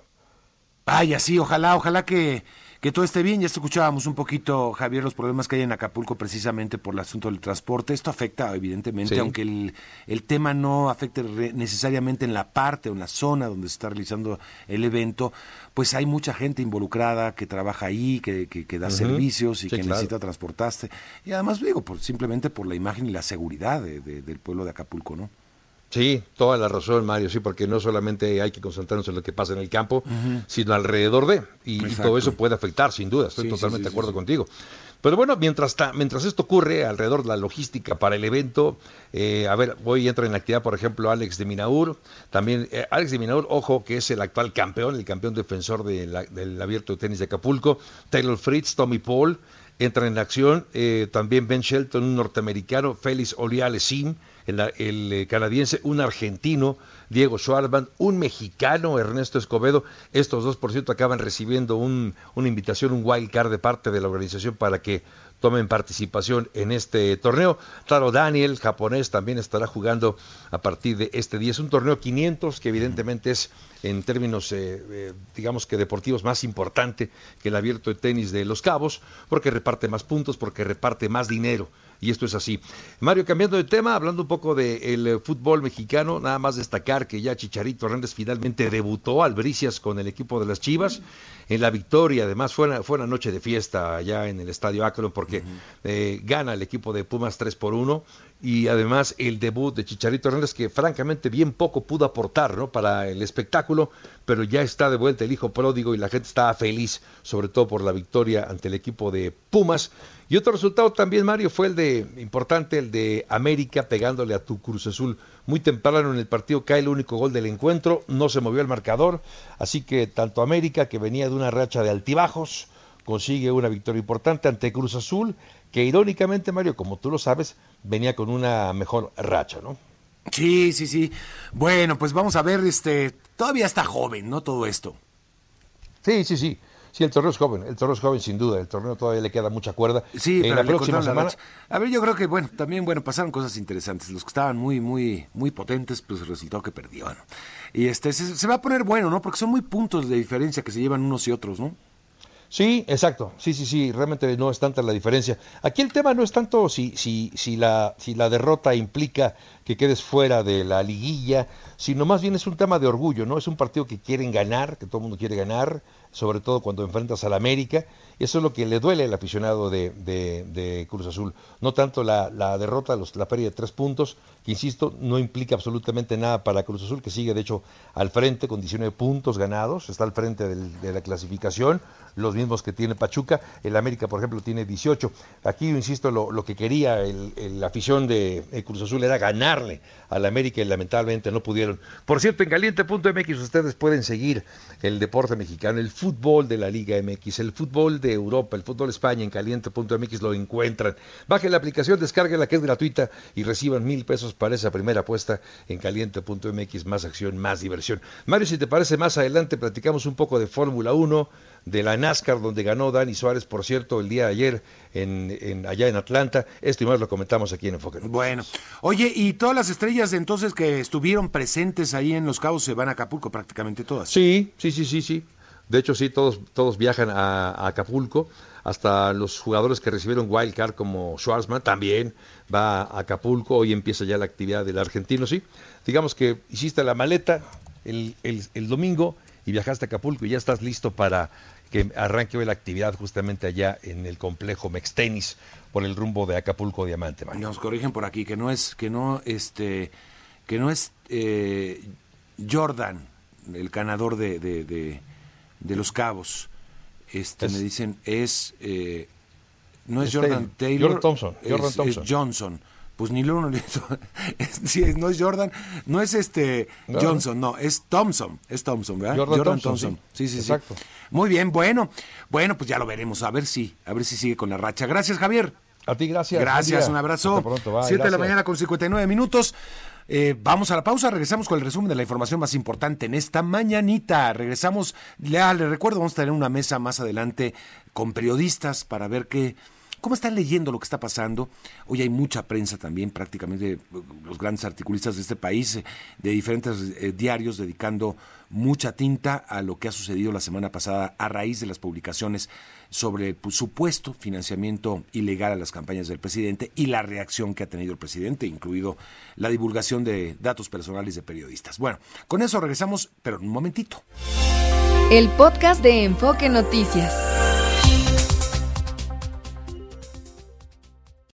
Ay, así, ojalá, ojalá que que todo esté bien. Ya escuchábamos un poquito, Javier, los problemas que hay en Acapulco precisamente por el asunto del transporte. Esto afecta, evidentemente, aunque el, el, tema no afecte necesariamente en la parte o en la zona donde se está realizando el evento, pues hay mucha gente involucrada que trabaja ahí, que, que, da servicios y que necesita transportarse. Y además, digo, por, simplemente por la imagen y la seguridad del pueblo de Acapulco, ¿no? Sí, toda la razón, Mario, sí, porque no solamente hay que concentrarnos en lo que pasa en el campo, sino alrededor de, y, todo eso puede afectar, sin duda, estoy totalmente de acuerdo contigo. Pero bueno, mientras, mientras esto ocurre alrededor de la logística para el evento, eh, a ver, hoy entra en actividad, por ejemplo, Alex de Minaur, también eh, Alex de Minaur, ojo, que es el actual campeón, el campeón defensor del abierto de tenis de Acapulco, Taylor Fritz, Tommy Paul, entran en acción. Eh, también Ben Shelton, un norteamericano, Félix Olialesim, el, el eh, canadiense, un argentino, Diego Schwartzman, un mexicano, Ernesto Escobedo. Estos dos, por cierto, acaban recibiendo un, una invitación, un wild card de parte de la organización para que tomen participación en este torneo. Claro, Daniel, japonés, también estará jugando a partir de este día. Es un torneo 500 que evidentemente es en términos, eh, eh, digamos que deportivos, más importante que el abierto de tenis de Los Cabos, porque reparte más puntos, porque reparte más dinero. Y esto es así. Mario, cambiando de tema, hablando un poco del eh, fútbol mexicano, nada más destacar que ya Chicharito Hernández finalmente debutó al Bricias con el equipo de las Chivas en la victoria. Además, fue una, fue una noche de fiesta allá en el Estadio Akron porque gana el equipo de Pumas 3 por 1 y además el debut de Chicharito Hernández que francamente bien poco pudo aportar ¿no? para el espectáculo, pero ya está de vuelta el hijo pródigo y la gente está feliz, sobre todo por la victoria ante el equipo de Pumas. Y otro resultado también, Mario, fue el de, importante, el de América pegándole a tu Cruz Azul. Muy temprano en el partido cae el único gol del encuentro, no se movió el marcador, así que tanto América, que venía de una racha de altibajos, consigue una victoria importante ante Cruz Azul, que irónicamente, Mario, como tú lo sabes, venía con una mejor racha, ¿no? Sí, sí, sí. Bueno, pues vamos a ver, este, todavía está joven, ¿no? Todo esto. Sí, sí, sí. Sí, el torneo es joven, el torneo es joven sin duda, el torneo todavía le queda mucha cuerda. Sí, en la próxima semana. a ver, yo creo que bueno, también bueno, pasaron cosas interesantes. Los que estaban muy muy muy potentes, pues resultó que perdieron. Y este se va a poner bueno, ¿no? Porque son muy puntos de diferencia que se llevan unos y otros, ¿no? Sí, exacto. Sí, sí, sí, realmente no es tanta la diferencia. Aquí el tema no es tanto si, si, si, la, si la derrota implica que quedes fuera de la liguilla, sino más bien es un tema de orgullo, ¿no? Es un partido que quieren ganar, que todo el mundo quiere ganar, sobre todo cuando enfrentas al América. Eso es lo que le duele al aficionado de, de, Cruz Azul. No tanto la, la derrota, los, la pérdida de tres puntos, que insisto, no implica absolutamente nada para Cruz Azul, que sigue de hecho al frente con 19 puntos ganados, está al frente de la clasificación, los mismos que tiene Pachuca. El América, por ejemplo, tiene 18. Aquí, insisto, lo, lo que quería la afición de Cruz Azul era ganarle al América y lamentablemente no pudieron. Por cierto, en caliente.mx ustedes pueden seguir el deporte mexicano, el fútbol de la Liga MX, el fútbol de Europa, el fútbol de España en caliente.mx lo encuentran. Bajen la aplicación, descarguen la que es gratuita y reciban mil pesos para esa primera apuesta en caliente.mx, más acción, más diversión. Mario, si te parece, más adelante platicamos un poco de Fórmula 1, de la NASCAR, donde ganó Dani Suárez, por cierto, el día de ayer en, allá en Atlanta. Esto y más lo comentamos aquí en Enfoque. Bueno, oye, y todas las estrellas entonces que estuvieron presentes ahí en Los Cabos se van a Acapulco, prácticamente todas. Sí, sí, sí, sí, sí. De hecho, sí, todos, todos viajan a, Acapulco. Hasta los jugadores que recibieron wild card como Schwarzman también va a Acapulco. Hoy empieza ya la actividad del argentino, sí. Digamos que hiciste la maleta el, el domingo y viajaste a Acapulco y ya estás listo para que arranque hoy la actividad justamente allá en el complejo Mextenis por el rumbo de Acapulco Diamante. Nos corrigen por aquí que no es que no este que no es eh, Jordan el ganador de, de, de, los Cabos. Este me dicen es eh, no es Jordan Taylor, Jordan Thompson, Jordan Thompson. es Johnson pues ni uno ni <laughs> sí, no es Jordan, no es este Johnson, no, es Thompson, es Thompson, ¿verdad? Jordan, Thompson, Sí, sí, sí. Exacto. Muy bien, bueno, bueno, pues ya lo veremos, a ver si, a ver si sigue con la racha. Gracias, Javier. A ti, gracias. Gracias, un abrazo. Hasta Siete de la mañana con 59 minutos. Eh, vamos a la pausa, regresamos con el resumen de la información más importante en esta mañanita. Regresamos, ya le recuerdo, vamos a tener una mesa más adelante con periodistas para ver qué ¿Cómo están leyendo lo que está pasando? Hoy hay mucha prensa también, prácticamente los grandes articulistas de este país, eh, de diferentes eh, diarios, dedicando mucha tinta a lo que ha sucedido la semana pasada a raíz de las publicaciones sobre el pues, supuesto financiamiento ilegal a las campañas del presidente y la reacción que ha tenido el presidente, incluido la divulgación de datos personales de periodistas. Bueno, con eso regresamos, pero en un momentito. El podcast de Enfoque Noticias.